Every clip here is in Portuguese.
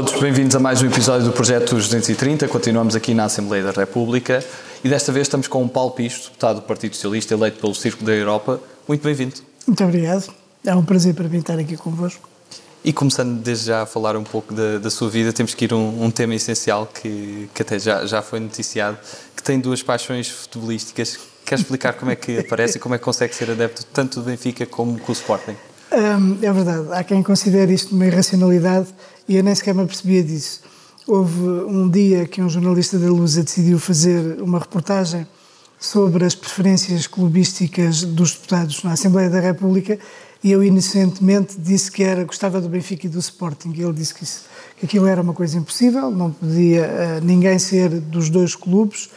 Todos, bem-vindos a mais um episódio do Projeto 230. Continuamos aqui na Assembleia da República e desta vez estamos com o Paulo Pisto, deputado do Partido Socialista, eleito pelo Círculo da Europa. Muito bem-vindo. Muito obrigado. É um prazer para mim estar aqui convosco. E começando desde já a falar um pouco da, da sua vida, temos que ir a um, um, tema essencial que, que até já, já foi noticiado, que tem duas paixões futebolísticas. Quer explicar como é que aparece e como é que consegue ser adepto tanto do Benfica como do Sporting? Um, é verdade. Há quem considere isto uma irracionalidade e eu nem sequer me apercebia disso. Houve um dia que um jornalista da Lusa decidiu fazer uma reportagem sobre as preferências clubísticas dos deputados na Assembleia da República e eu inocentemente disse que era gostava do Benfica e do Sporting. Ele disse que, isso, que aquilo era uma coisa impossível, não podia uh, ninguém ser dos dois clubes.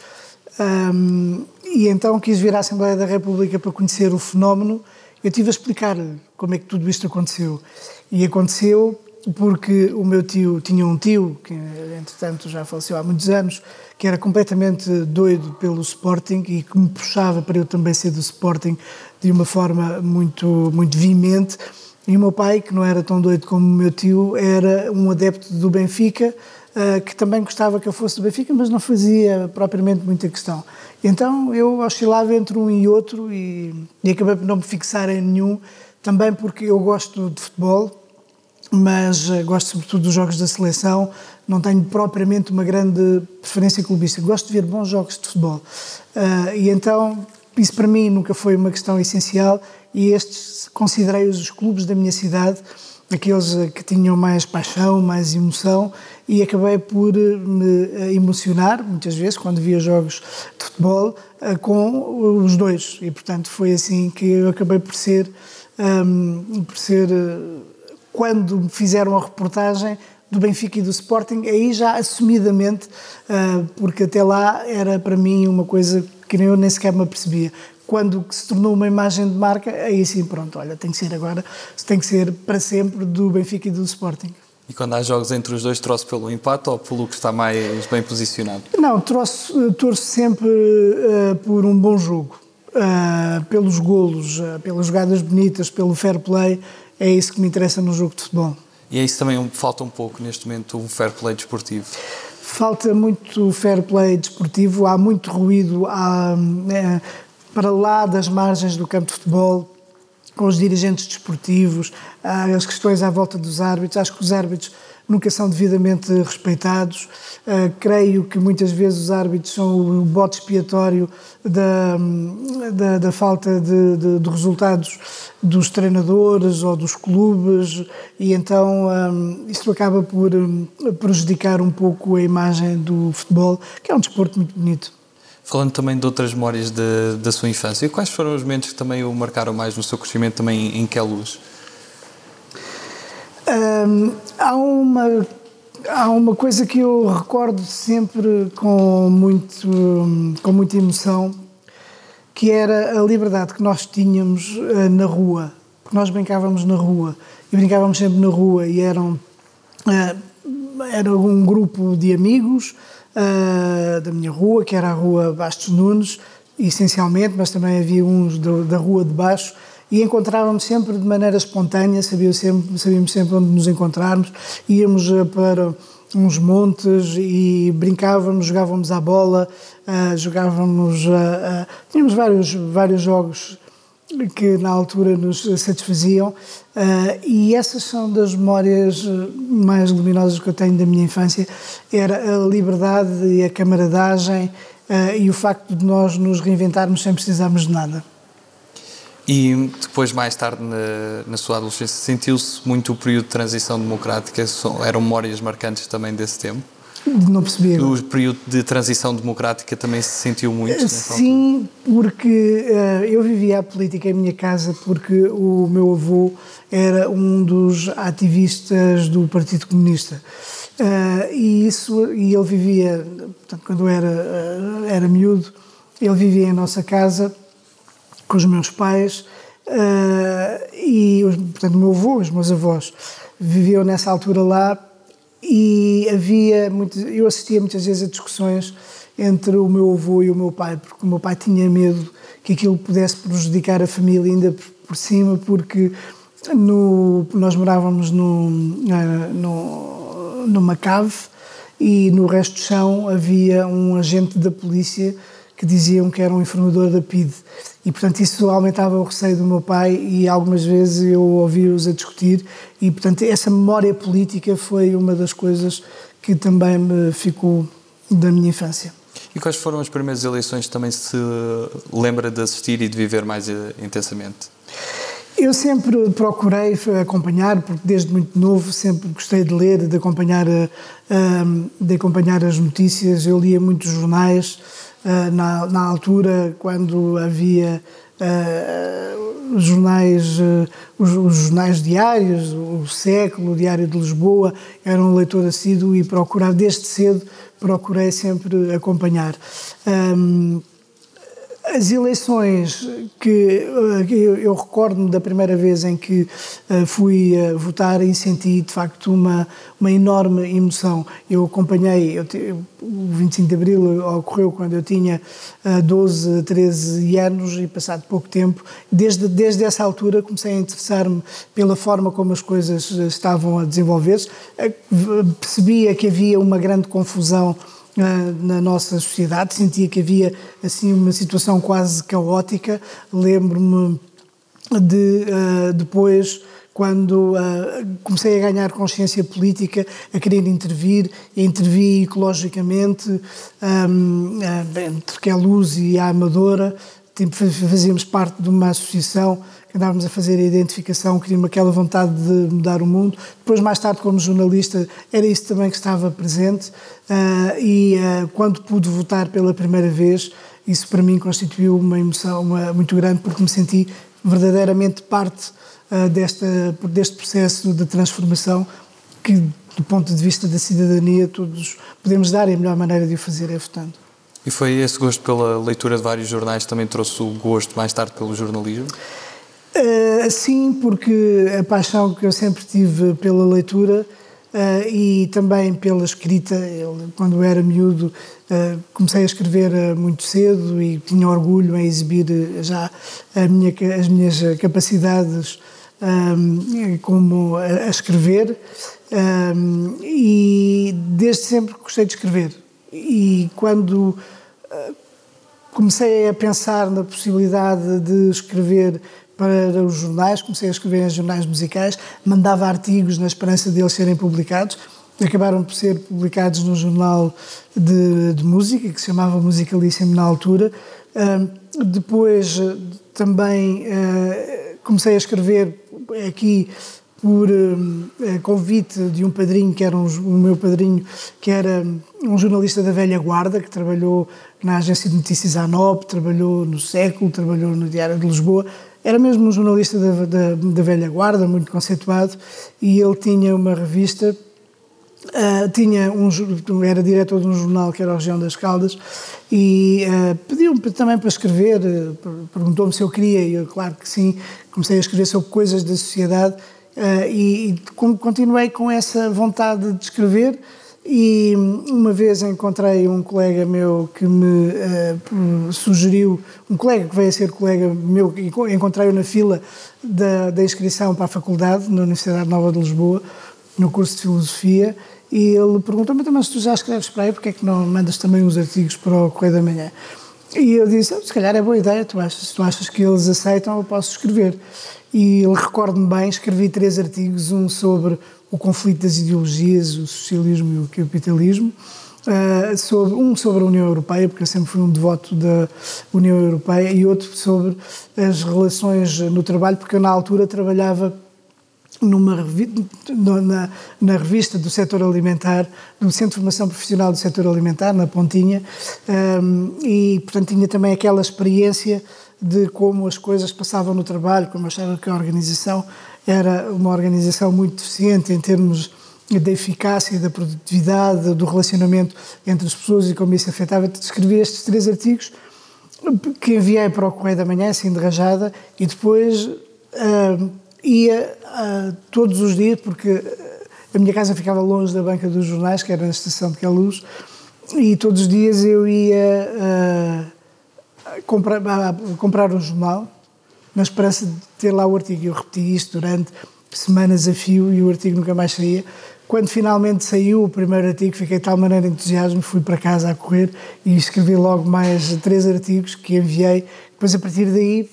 Um, e então quis vir à Assembleia da República para conhecer o fenómeno. Eu tive a explicar como é que tudo isto aconteceu. E aconteceu porque o meu tio tinha um tio, que entretanto já faleceu há muitos anos, que era completamente doido pelo Sporting e que me puxava para eu também ser do Sporting de uma forma muito, muito veemente. E o meu pai, que não era tão doido como o meu tio, era um adepto do Benfica, uh, que também gostava que eu fosse do Benfica, mas não fazia propriamente muita questão. Então eu oscilava entre um e outro e, e acabei por não me fixar em nenhum, também porque eu gosto de futebol, mas uh, gosto sobretudo dos jogos da seleção, não tenho propriamente uma grande preferência clubista. Gosto de ver bons jogos de futebol. Uh, e então isso para mim nunca foi uma questão essencial e estes considerei os clubes da minha cidade, aqueles que tinham mais paixão, mais emoção e acabei por me emocionar muitas vezes quando via jogos de futebol eh, com os dois e portanto foi assim que eu acabei por ser um, por ser eh, quando me fizeram a reportagem do Benfica e do Sporting, aí já assumidamente, uh, porque até lá era para mim uma coisa que eu nem sequer me apercebia. Quando se tornou uma imagem de marca, aí sim, pronto, olha, tem que ser agora, tem que ser para sempre do Benfica e do Sporting. E quando há jogos entre os dois, trouxe pelo empate ou pelo que está mais bem posicionado? Não, trouxe, torço sempre uh, por um bom jogo. Uh, pelos golos, uh, pelas jogadas bonitas, pelo fair play, é isso que me interessa no jogo de futebol. E é isso também falta um pouco neste momento, um fair play desportivo falta muito fair play desportivo, há muito ruído há, é, para lá das margens do campo de futebol, com os dirigentes desportivos, as questões à volta dos árbitros. Acho que os árbitros nunca são devidamente respeitados. Uh, creio que muitas vezes os árbitros são o bote expiatório da, da, da falta de, de, de, resultados dos treinadores ou dos clubes e então um, isto acaba por um, prejudicar um pouco a imagem do futebol, que é um desporto muito bonito. Falando também de outras memórias da sua infância, quais foram os momentos que também o marcaram mais no seu crescimento também em que luz? Um, há uma há uma coisa que eu recordo sempre com muito com muita emoção que era a liberdade que nós tínhamos uh, na rua. Porque nós brincávamos na rua e brincávamos sempre na rua e eram uh, era um grupo de amigos uh, da minha rua que era a rua Bastos Nunes essencialmente mas também havia uns da rua de baixo e encontrávamos sempre de maneira espontânea, sabíamos sempre, sabíamos sempre onde nos encontrarmos, íamos eh, para uns montes e brincávamos, jogávamos à bola, uh, jogávamos, uh, tínhamos vários, vários jogos que na altura nos satisfaziam. E essas são das memórias mais luminosas que eu tenho da minha infância, era a liberdade e a camaradagem e o facto de nós nos reinventarmos sem precisarmos de nada. E depois, mais tarde, na, na sua adolescência, sentiu-se muito o período de transição democrática? Eram memórias marcantes também desse tempo? Não percebi. O período de transição democrática também se sentiu muito? Sim, porque uh, eu vivia a política em minha casa porque o meu avô era um dos ativistas do Partido Comunista. Uh, e isso e ele vivia, portanto, quando eu era, uh, era miúdo, ele vivia em nossa casa com os meus pais uh, e, portanto, o meu avô, os meus avós viviam nessa altura lá e havia muito, eu assistia muitas vezes a discussões entre o meu avô e o meu pai, porque o meu pai tinha medo que aquilo pudesse prejudicar a família ainda por, por cima, porque no, nós morávamos no, no, numa cave e no resto do chão havia um agente da polícia que diziam que era um informador da PID. E, portanto, isso aumentava o receio do meu pai e algumas vezes eu ouvi-os a discutir e, portanto, essa memória política foi uma das coisas que também me ficou da minha infância. E quais foram as primeiras eleições que também se lembra de assistir e de viver mais eh, intensamente? Eu sempre procurei acompanhar, porque desde muito novo sempre gostei de ler, de acompanhar, eh, de acompanhar as notícias. Eu lia muitos jornais eh, na, na altura, quando havia uh, os jornais, uh, os, os, jornais diários, o Século, o Diário de Lisboa, era um leitor assíduo e procurava, desde cedo, procurei sempre acompanhar. Um, as eleições que eu, recordo-me da primeira vez em que uh, fui uh, votar e senti de facto uma, uma enorme emoção. Eu acompanhei, eu, o 25 de Abril ocorreu quando eu tinha uh, 12, 13 anos e passado pouco tempo. Desde, desde essa altura comecei a interessar-me pela forma como as coisas estavam a desenvolver-se. Percebia que havia uma grande confusão na nossa sociedade, sentia que havia assim uma situação quase caótica. Lembro-me de uh, depois quando uh, comecei a ganhar consciência política, a querer intervir, intervi ecologicamente um, uh, entre a Luz e a Amadora, fazíamos parte de uma associação andávamos a fazer a identificação, queríamos aquela vontade de mudar o mundo. Depois, mais tarde, como jornalista, era isso também que estava presente. Uh, e uh, quando pude votar pela primeira vez, isso para mim constituiu uma emoção uma, muito grande, porque me senti verdadeiramente parte uh, desta, deste processo de transformação que, do ponto de vista da cidadania, todos podemos dar e a melhor maneira de o fazer é votando. E foi esse gosto pela leitura de vários jornais que também trouxe o gosto mais tarde pelo jornalismo? Uh, sim, porque a paixão que eu sempre tive pela leitura uh, e também pela escrita, eu, quando era miúdo, uh, comecei a escrever muito cedo e tinha orgulho em exibir já minha, as minhas capacidades um, como a, a escrever um, e desde sempre gostei de escrever. E quando comecei a pensar na possibilidade de escrever para os jornais, comecei a escrever em jornais musicais, mandava artigos na esperança de eles serem publicados. Acabaram por ser publicados num jornal de, de música, que se chamava Musicalíssimo na altura. Uh, depois também uh, comecei a escrever aqui por uh, convite de um padrinho, que era um, o meu padrinho, que era um jornalista da velha guarda, que trabalhou na agência de notícias ANOP, trabalhou no Século, trabalhou no Diário de Lisboa, era mesmo um jornalista da, da, velha guarda, muito conceituado, e ele tinha uma revista Uh, tinha um, era diretor de um jornal que era a região das Caldas e uh, pediu-me também para escrever, uh, perguntou-me se eu queria e eu, claro que sim, comecei a escrever sobre coisas da sociedade e, e continuei com essa vontade de escrever e uma vez encontrei um colega meu que me uh, sugeriu, um colega que veio a ser colega meu, encontrei-o na fila da, da inscrição para a faculdade, na Universidade Nova de Lisboa, no curso de Filosofia, e ele perguntou-me, então, mas tu já escreves para aí, porque é que não mandas também uns artigos para o Correio da Manhã? E eu disse, oh, se calhar é boa ideia, tu achas, se tu achas que eles aceitam, eu posso escrever. E ele recordo-me bem, escrevi três artigos, um sobre o conflito das ideologias, o socialismo e o capitalismo, uh, sobre, um sobre a União Europeia, porque eu sempre fui um devoto da União Europeia, e outro sobre as relações no trabalho, porque eu na altura trabalhava numa na, na, revista do setor alimentar, no Centro de Formação Profissional do Setor Alimentar, na Pontinha, um, e portanto tinha também aquela experiência de como as coisas passavam no trabalho, como achava que a organização era uma organização muito deficiente em termos da eficácia, da produtividade, do relacionamento entre as pessoas e como isso afetava. Escrevi estes três artigos que enviei para o Correio da Manhã, assim de rajada, e depois uh, ia uh, todos os dias, porque a minha casa ficava longe da banca dos jornais, que era na estação de Queluz, e todos os dias eu ia uh, comprar, comprar um jornal na esperança de ter lá o artigo. Eu repeti isto durante semanas a fio e o artigo nunca mais saía. Quando finalmente saiu o primeiro artigo, fiquei de tal maneira entusiasmo, fui para casa a correr e escrevi logo mais três artigos que enviei. Depois, a partir daí,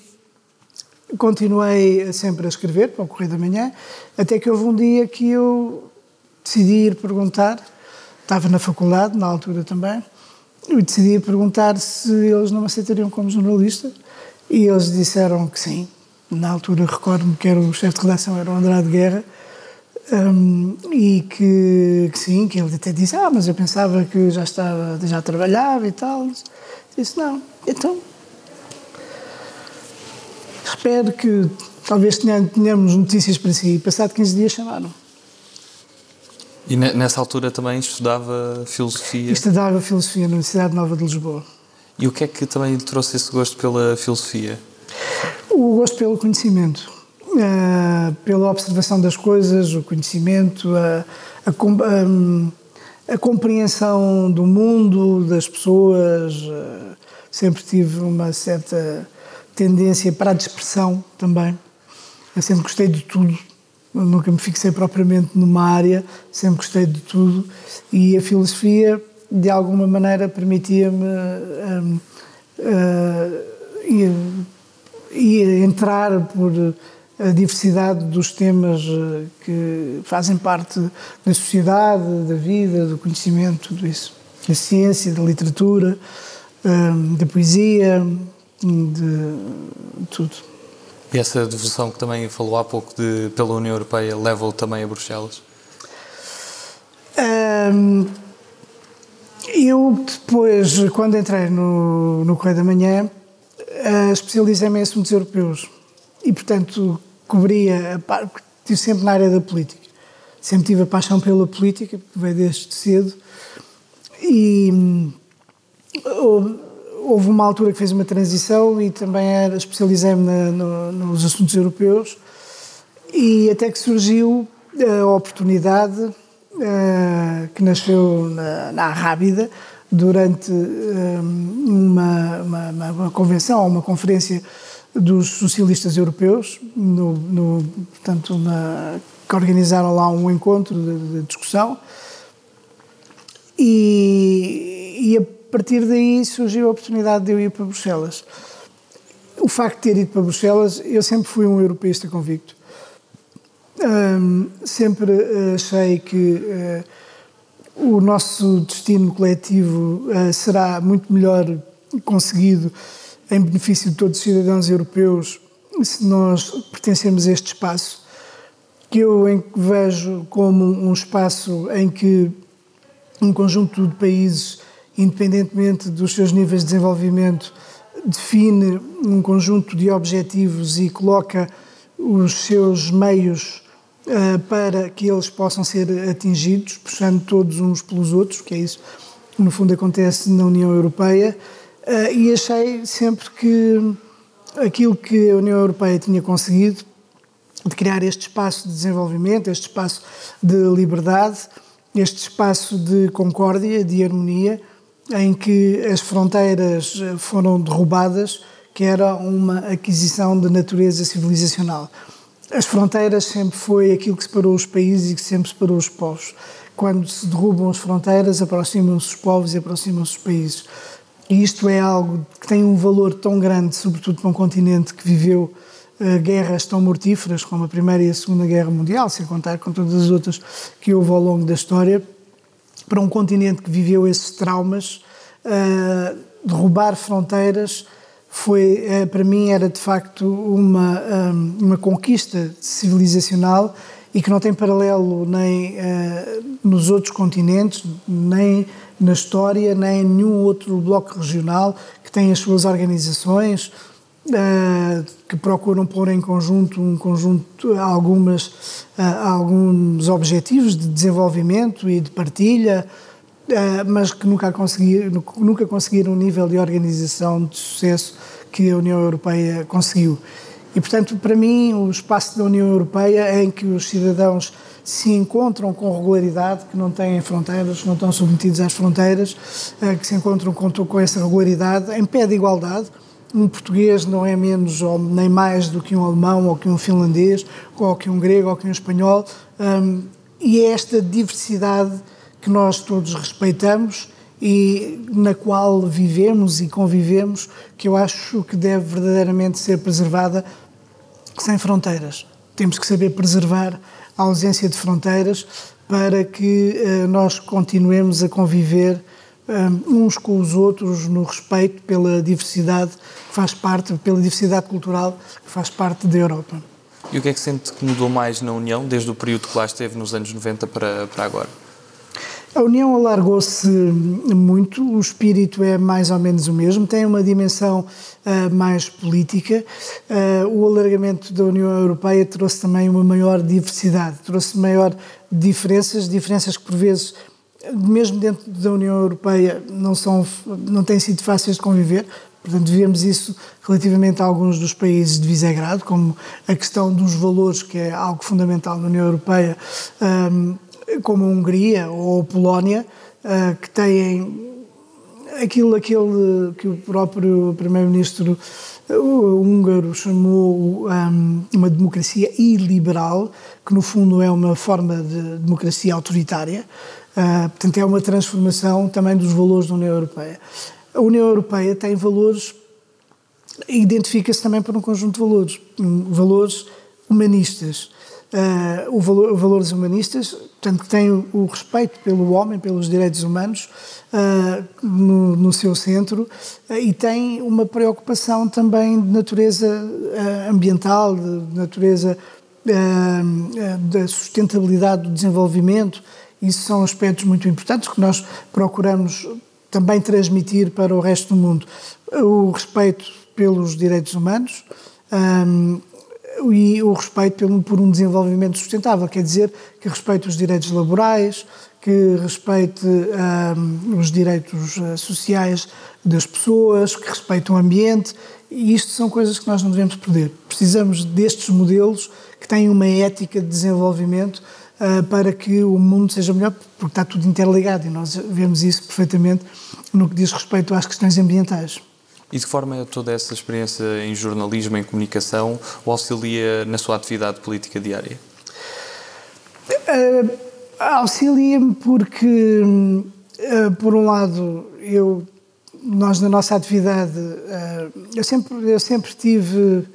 continuei sempre a escrever para o Correio da Manhã, até que houve um dia que eu decidi ir perguntar, estava na faculdade, na altura também, e decidi perguntar se eles não me aceitariam como jornalista, e eles disseram que sim. Na altura, recordo-me que era o chefe de redação, era o Andrade Guerra, um, e que, que, sim, que ele até disse, ah, mas eu pensava que já estava, já trabalhava e tal. Disse, não, então espero que talvez tenhamos notícias para si. Passado 15 dias chamaram. E nessa altura também estudava filosofia? Estudava filosofia na Universidade Nova de Lisboa. E o que é que também trouxe esse gosto pela filosofia? O gosto pelo conhecimento, uh, pela observação das coisas, o conhecimento, a, a, a, compreensão do mundo, das pessoas. Uh, sempre tive uma certa tendência para a dispersão também. Eu sempre gostei de tudo, nunca me fixei propriamente numa área, sempre gostei de tudo e a filosofia, de alguma maneira, permitia-me um, uh, entrar por a diversidade dos temas eh, que fazem parte da sociedade, da vida, do conhecimento, tudo isso. Da ciência, da literatura, hum, da poesia, de tudo. E essa devolução que também falou há pouco de, pela União Europeia leva-o também a Bruxelas? Um, eu depois, quando entrei no, no Correio da Manhã, uh, especializei-me em assuntos europeus e, portanto, cobria, estive sempre na área da política. Sempre tive a paixão pela política, porque veio desde cedo. E uh, houve uma altura que fez uma transição e também especializei-me no, nos assuntos europeus e até que surgiu a oportunidade que nasceu na, na Rábida durante um, uma, uma, uma, convenção, uma conferência dos socialistas europeus, no, no, portanto, na, que organizaram lá um encontro de, de discussão e, e a partir daí surgiu a oportunidade de eu ir para Bruxelas. O facto de ter ido para Bruxelas, eu sempre fui um europeísta convicto. Um, sempre achei que uh, o nosso destino coletivo uh, será muito melhor conseguido em benefício de todos os cidadãos europeus se nós pertencermos a este espaço, que eu vejo como um espaço em que um conjunto de países independentemente dos seus níveis de desenvolvimento, define um conjunto de objetivos e coloca os seus meios uh, para que eles possam ser atingidos, puxando todos uns pelos outros, que é isso que no fundo acontece na União Europeia, uh, e achei sempre que aquilo que a União Europeia tinha conseguido de criar este espaço de desenvolvimento, este espaço de liberdade, este espaço de concórdia, de harmonia, em que as fronteiras eh, foram derrubadas, que era uma aquisição de natureza civilizacional. As fronteiras sempre foi aquilo que separou os países e que sempre separou os povos. Quando se derrubam as fronteiras, aproximam-se os povos e aproximam-se os países. E isto é algo que tem um valor tão grande, sobretudo para um continente que viveu uh, guerras tão mortíferas como a Primeira e a Segunda Guerra Mundial, sem contar com todas as outras que houve ao longo da história para um continente que viveu esses traumas, uh, derrubar fronteiras foi, uh, para mim, era de facto uma, um, uma conquista civilizacional e que não tem paralelo nem uh, nos outros continentes, nem na história, nem em nenhum outro bloco regional que tem as suas organizações, Uh, que procuram pôr em conjunto um conjunto algumas alguns objetivos de desenvolvimento e de partilha mas que nunca conseguiram nunca conseguiram um nível de organização de sucesso que a União Europeia conseguiu e portanto para mim o espaço da União Europeia é em que os cidadãos se encontram com regularidade, que não têm fronteiras, não estão submetidos às fronteiras, que se encontram com, com essa regularidade em pé de igualdade um português não é menos ou nem mais do que um alemão, ou que um finlandês, ou que um grego, ou que um espanhol. E é esta diversidade que nós todos respeitamos e na qual vivemos e convivemos, que eu acho que deve verdadeiramente ser preservada sem fronteiras. Temos que saber preservar a ausência de fronteiras para que uh, nós continuemos a conviver um, uns com os outros no respeito pela diversidade que faz parte, pela diversidade cultural que faz parte da Europa. E o que é que sente que mudou mais na União, desde o período que lá esteve, nos anos 90 para, para agora? A União alargou-se muito, o espírito é mais ou menos o mesmo, tem uma dimensão uh, mais política. Uh, o alargamento da União Europeia trouxe também uma maior diversidade, trouxe maior diferenças, diferenças que por vezes, mesmo dentro da União Europeia, não, são, não têm sido fáceis de conviver. Portanto, vemos isso relativamente a alguns dos países de Visegrado, como a questão dos valores, que é algo fundamental na União Europeia. Um, como a Hungria ou a Polónia, uh, que têm aquilo, aquele que o próprio primeiro-ministro húngaro chamou um, uma democracia iliberal, que no fundo é uma forma de democracia autoritária. Portanto, é uma transformação também dos valores da União Europeia. A União Europeia tem valores, identifica-se também por um conjunto de valores, valores humanistas uh, valor, valores humanistas, portanto, que têm o, respeito pelo homem, pelos direitos humanos uh, no, no, seu centro uh, e tem uma preocupação também de natureza ambiental, de natureza da sustentabilidade do desenvolvimento. Isso são aspectos muito importantes que nós procuramos também transmitir para o resto do mundo. O respeito pelos direitos humanos, um, e o respeito por um desenvolvimento sustentável, quer dizer que respeite os direitos laborais, que respeite um, os direitos uh, sociais das pessoas, que respeite o ambiente, e isto são coisas que nós não devemos perder. Precisamos destes modelos que têm uma ética de desenvolvimento uh, para que o mundo seja melhor, porque está tudo interligado e nós vemos isso perfeitamente no que diz respeito às questões ambientais. E de que forma é toda essa experiência em jornalismo, em comunicação, o auxilia na sua atividade política diária? Uh, Auxilia-me porque, uh, por um lado, eu, nós na nossa atividade, uh, eu, sempre, eu, sempre tive,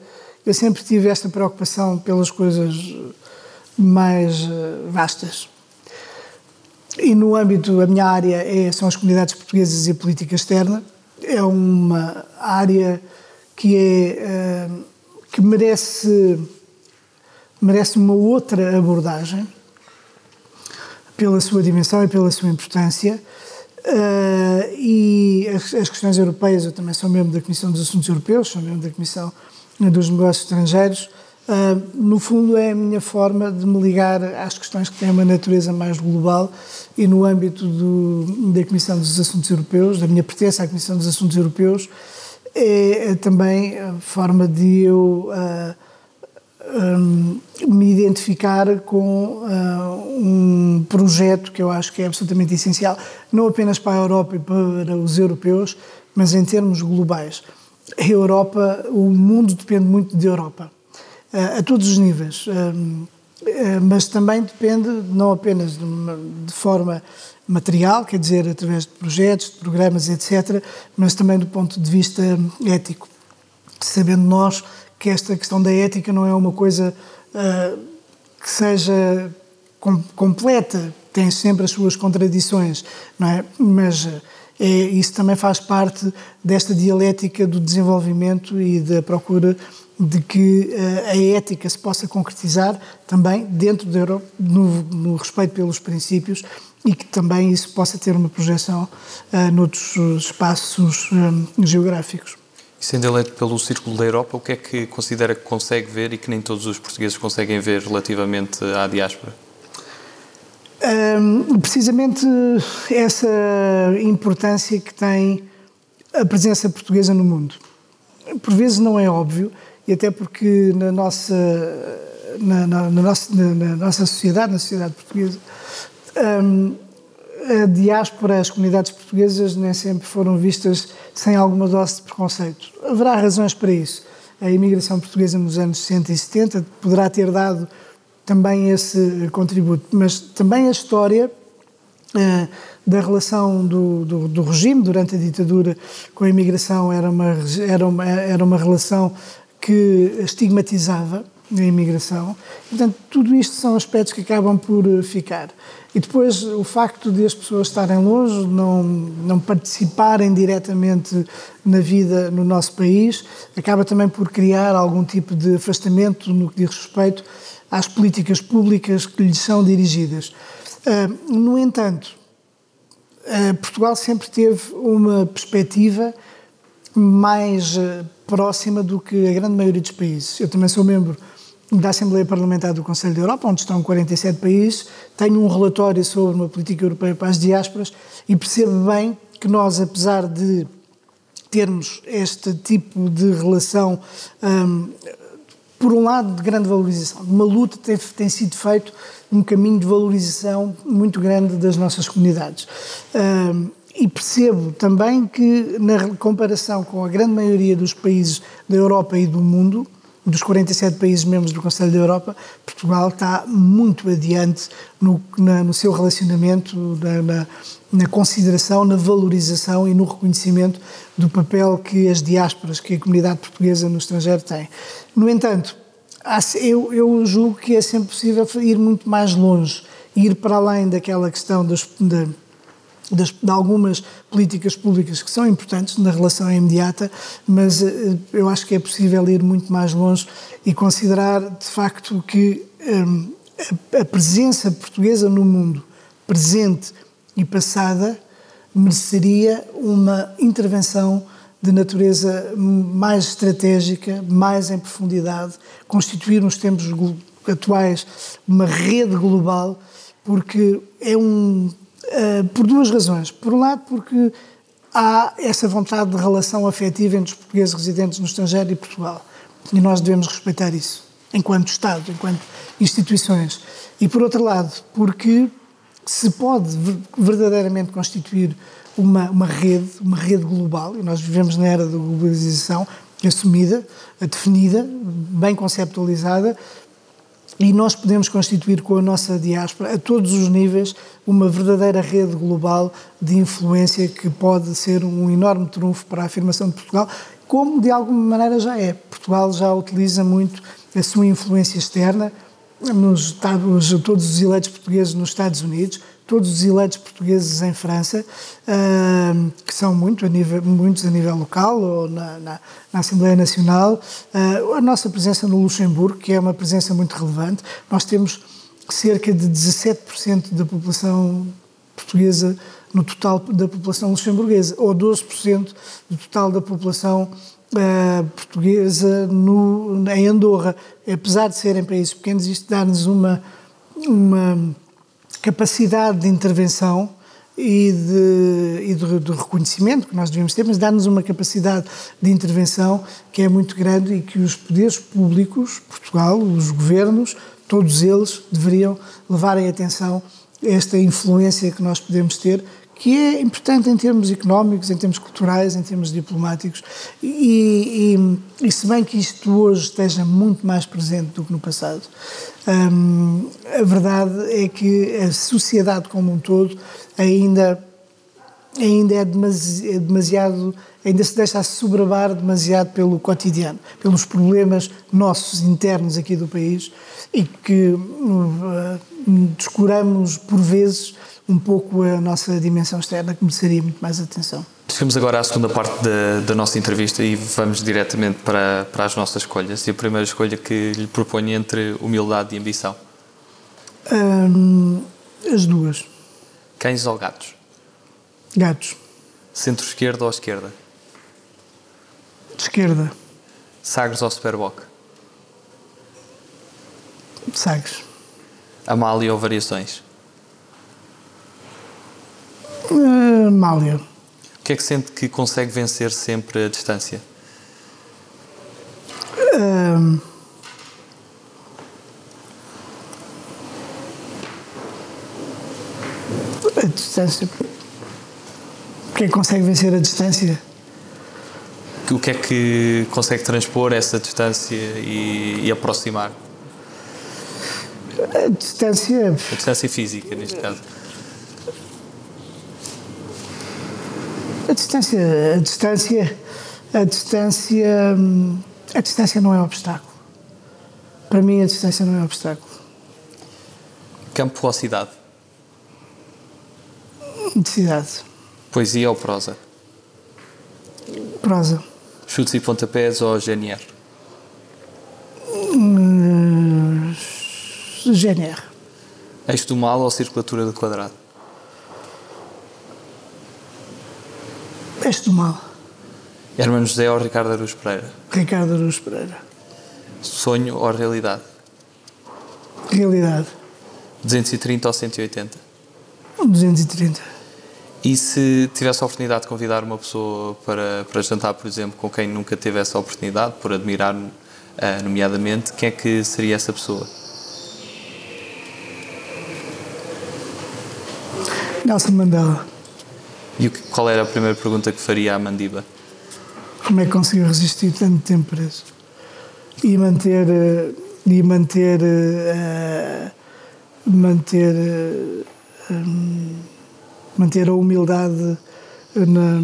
eu sempre tive esta preocupação pelas coisas mais vastas. E no âmbito, a minha área é, são as comunidades portuguesas e a política externa é uma área que é eh, que merece merece uma outra abordagem pela sua dimensão e pela sua importância. Uh, e as, as, questões europeias eu também sou membro da Comissão dos Assuntos Europeus sou membro da Comissão dos Negócios Estrangeiros Uh, no fundo, é a minha forma de me ligar às questões que têm uma natureza mais global e no âmbito do, da Comissão dos Assuntos Europeus, da minha pertença à Comissão dos Assuntos Europeus, é, é também a forma de eu uh, um, me identificar com uh, um projeto que eu acho que é absolutamente essencial, não apenas para a Europa e para os europeus, mas em termos globais. A Europa, o mundo depende muito de Europa a todos os níveis. Eh, mas também depende não apenas de, de, forma material, quer dizer, através de projetos, de programas, etc., mas também do ponto de vista ético. Sabendo nós que esta questão da ética não é uma coisa uh, que seja com, completa, tem sempre as suas contradições, não é? Mas é, isso também faz parte desta dialética do desenvolvimento e da procura de que uh, a ética se possa concretizar também dentro da Europa, no, no, respeito pelos princípios e que também isso possa ter uma projeção uh, noutros espaços um, eh, geográficos. E sendo eleito pelo Círculo da Europa, o que é que considera que consegue ver e que nem todos os portugueses conseguem ver relativamente à diáspora? Um, precisamente essa importância que tem a presença portuguesa no mundo. Por vezes não é óbvio, e até porque na nossa, na, na, na nossa, na, nossa sociedade, na sociedade portuguesa, um, a diáspora, as comunidades portuguesas nem sempre foram vistas sem alguma dose de preconceito. Haverá razões para isso. A imigração portuguesa nos anos 60 e 70 poderá ter dado também esse contributo, mas também a história eh, da relação do, do, do, regime durante a ditadura com a imigração era uma, era uma, era uma relação que estigmatizava a imigração. Portanto, tudo isto são aspectos que acabam por eh, ficar. E depois o facto de as pessoas estarem longe, não, não participarem diretamente na vida no nosso país, acaba também por criar algum tipo de afastamento no que diz respeito às políticas públicas que lhes são dirigidas. Uh, no entanto, uh, Portugal sempre teve uma perspectiva mais uh, próxima do que a grande maioria dos países. Eu também sou membro da Assembleia Parlamentar do Conselho da Europa, onde estão 47 países, tenho um relatório sobre uma política europeia para as diásporas e percebo bem que nós, apesar de termos este tipo de relação, um, por um lado, de grande valorização, uma luta tem, tem sido feito um caminho de valorização muito grande das nossas comunidades. Um, e percebo também que, na comparação com a grande maioria dos países da Europa e do mundo, dos 47 países membros do Conselho da Europa, Portugal está muito adiante no, na, no seu relacionamento, na, na, na, consideração, na valorização e no reconhecimento do papel que as diásporas, que a comunidade portuguesa no estrangeiro tem. No entanto, eu, eu julgo que é sempre possível ir muito mais longe, ir para além daquela questão das, de, das, de algumas políticas públicas que são importantes na relação imediata, mas uh, eu acho que é possível ir muito mais longe e considerar de facto que um, a, a, presença portuguesa no mundo, presente e passada, mereceria uma intervenção de natureza mais estratégica, mais em profundidade, constituir nos tempos atuais uma rede global, porque é um eh, por duas razões. Por um lado, porque há essa vontade de relação afetiva entre os portugueses residentes no estrangeiro e Portugal. E nós devemos respeitar isso, enquanto Estado, enquanto instituições. E por outro lado, porque se pode verdadeiramente constituir uma, uma rede, uma rede global, e nós vivemos na era da globalização assumida, definida, bem conceptualizada, e nós podemos constituir com a nossa diáspora, a todos os níveis, uma verdadeira rede global de influência que pode ser um enorme trunfo para a afirmação de Portugal, como de alguma maneira já é. Portugal já utiliza muito a sua influência externa, nos Estados, todos os eleitos portugueses nos Estados Unidos, todos os eleitos portugueses em França, uh, que são muito a nível, muitos a nível local ou na, na, na Assembleia Nacional, uh, a nossa presença no Luxemburgo, que é uma presença muito relevante. Nós temos cerca de 17% da população portuguesa no total da população luxemburguesa, ou 12% do total da população uh, portuguesa no, em Andorra. Apesar de serem países pequenos, isto dá-nos uma, uma capacidade de intervenção e, de, e de, de, reconhecimento que nós devemos ter, mas dá-nos uma capacidade de intervenção que é muito grande e que os poderes públicos, Portugal, os governos, todos eles deveriam levar em atenção esta influência que nós podemos ter, que é importante em termos económicos, em termos culturais, em termos diplomáticos, e, e, e se bem que isto hoje esteja muito mais presente do que no passado, hum, a verdade é que a sociedade como um todo ainda, ainda é, é demasiado, ainda se deixa sobrebar demasiado pelo cotidiano, pelos problemas nossos internos aqui do país e que uh, descuramos por vezes um pouco a nossa dimensão externa que mereceria muito mais atenção. Chegamos agora à segunda parte da, da nossa entrevista e vamos diretamente para, para as nossas escolhas. E a primeira escolha que lhe proponho entre humildade e ambição? Hum, as duas. Cães ou gatos? Gatos. Centro-esquerda ou esquerda? De esquerda. Sagres ou Superboc? Sagres. Amália ou Variações? Uh, Mália. O que é que sente que consegue vencer sempre a distância? Uh, A distância. Quem consegue vencer a distância? O que é que consegue transpor essa distância e, e aproximar? A distância. A distância física, neste caso. A distância. A distância. A distância. A distância não é obstáculo. Para mim, a distância não é obstáculo. Campo ou cidade? De cidade. Poesia ou prosa? Prosa. Chutes e pontapés ou GNR? Hum, GNR. Eixo do mal ou circulatura do quadrado? Este do mal. Hermano José ou Ricardo Aruz Pereira? Ricardo Aruz Pereira. Sonho ou realidade? Realidade. 230 ou 180? 230. E se tivesse a oportunidade de convidar uma pessoa para, para jantar, por exemplo, com quem nunca teve essa oportunidade, por admirar, eh, nomeadamente, quem é que seria essa pessoa? Nelson Mandela. E o que- qual era a primeira pergunta que faria à Mandiba? Como é que conseguiu resistir tanto tempo preso? E manter. eh, E manter. eh, manter. eh, hum, manter a humildade na,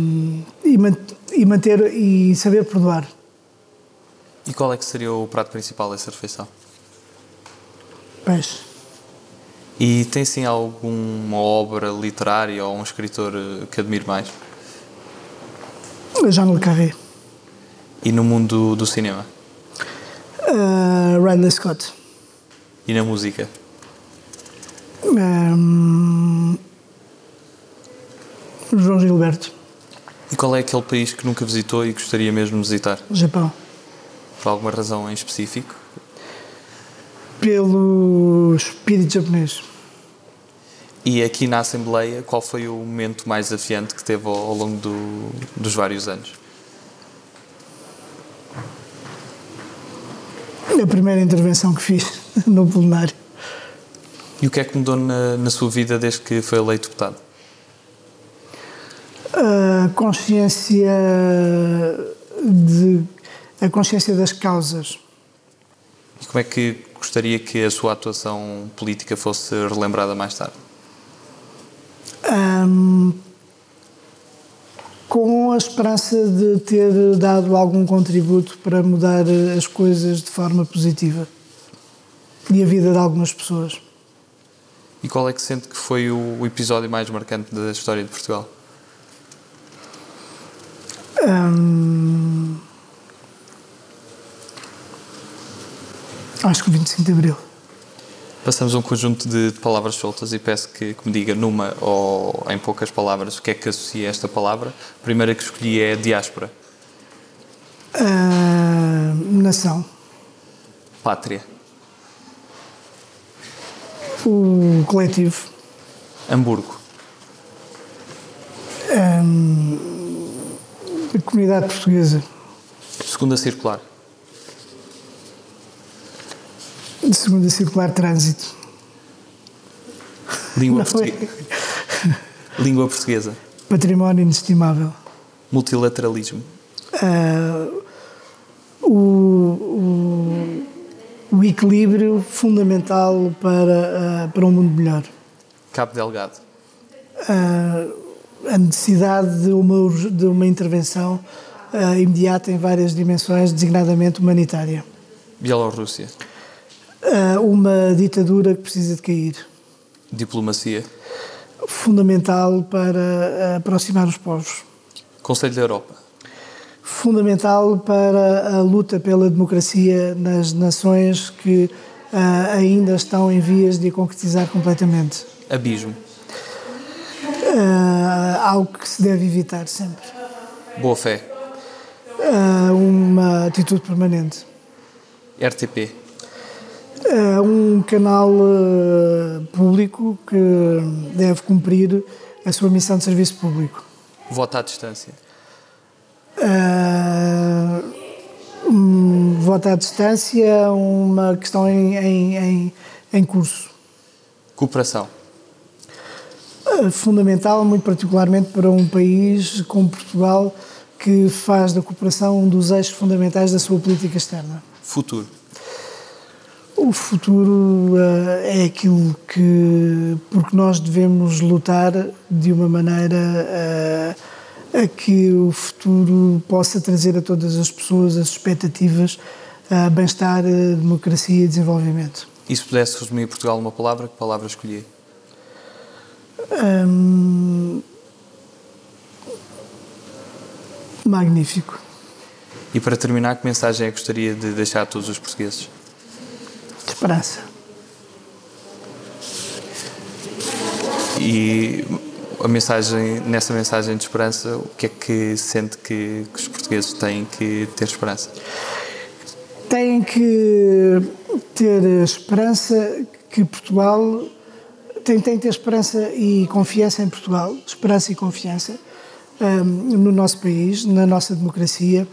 e, man- e manter. e saber perdoar. E qual é que seria o prato principal dessa refeição? Peixe. E tem sim alguma obra literária ou um escritor eh, que admire mais? Jean Le Carré. E no mundo do cinema? Eh, Ridley Scott. E na música? Hum, João Gilberto. E qual é aquele país que nunca visitou e gostaria mesmo de visitar? Japão. Por alguma razão em específico? Pelo espírito japonês. E aqui na Assembleia, qual foi o momento mais desafiante que teve ao, ao longo do- dos vários anos? A primeira intervenção que fiz no plenário. E o que é que mudou na, na sua vida desde que foi eleito deputado? A consciência de a consciência das causas. E como é que gostaria que a sua atuação política fosse relembrada mais tarde? Hum, com a esperança de ter dado algum contributo para mudar as coisas de forma positiva e a vida de algumas pessoas. E qual é que sente que foi o episódio mais marcante da história de Portugal? Hum, acho que o 25 de Abril. Passamos um conjunto de, palavras soltas e peço que, que me diga numa ou em poucas palavras o que é que associa a esta palavra. A primeira que escolhi é diáspora, Ah, nação. pátria, O coletivo. Hamburgo, A comunidade portuguesa. segunda circular, De segunda circular trânsito. língua, Não portugue- é? língua portuguesa, Património inestimável. multilateralismo, Ah, o, o, o equilíbrio fundamental para, ah, para um mundo melhor. Cabo Delgado, Ah, a necessidade de uma, de uma intervenção ah, imediata em várias dimensões, designadamente humanitária. Bielorrússia, Ah, uma ditadura que precisa de cair. diplomacia, Fundamental para aproximar os povos. Conselho da Europa, fundamental para a luta pela democracia nas nações que ah, ainda estão em vias de concretizar completamente. abismo, Ah, algo que se deve evitar sempre. boa fé, Ah, uma atitude permanente. RTP, Ah, um canal ah, público que deve cumprir a sua missão de serviço público. voto à distância, um voto à distância, uma questão em, em, em, em curso. cooperação, fundamental, muito particularmente para um país como Portugal, que faz da cooperação um dos eixos fundamentais da sua política externa. Futuro. O futuro uh, é aquilo que, porque nós devemos lutar de uma maneira uh, a que o futuro possa trazer a todas as pessoas as expectativas, uh, bem-estar, democracia e desenvolvimento. E se pudesse resumir Portugal numa palavra, que palavra escolher? Um, magnífico. E para terminar, que mensagem é que gostaria de deixar a todos os portugueses? esperança. E a mensagem, nessa mensagem de esperança, o que é que sente que, que os portugueses têm que ter esperança? Têm que ter esperança que Portugal que ter esperança e confiança em Portugal, esperança e confiança um, no nosso país, na nossa democracia,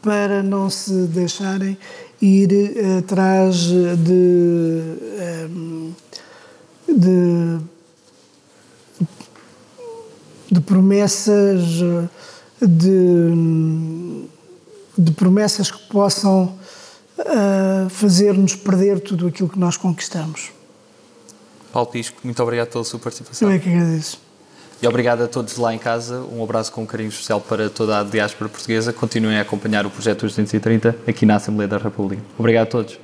para não se deixarem ir eh, atrás de, ehm, de, de promessas de, de promessas que possam uh, fazer-nos perder tudo aquilo que nós conquistamos. Paulo Pisco, muito obrigado pela sua participação. Eu é que agradeço. E obrigado a todos lá em casa. Um abraço com um carinho especial para toda a diáspora portuguesa. Continuem a acompanhar o projeto 230 aqui na Assembleia da República. Obrigado a todos.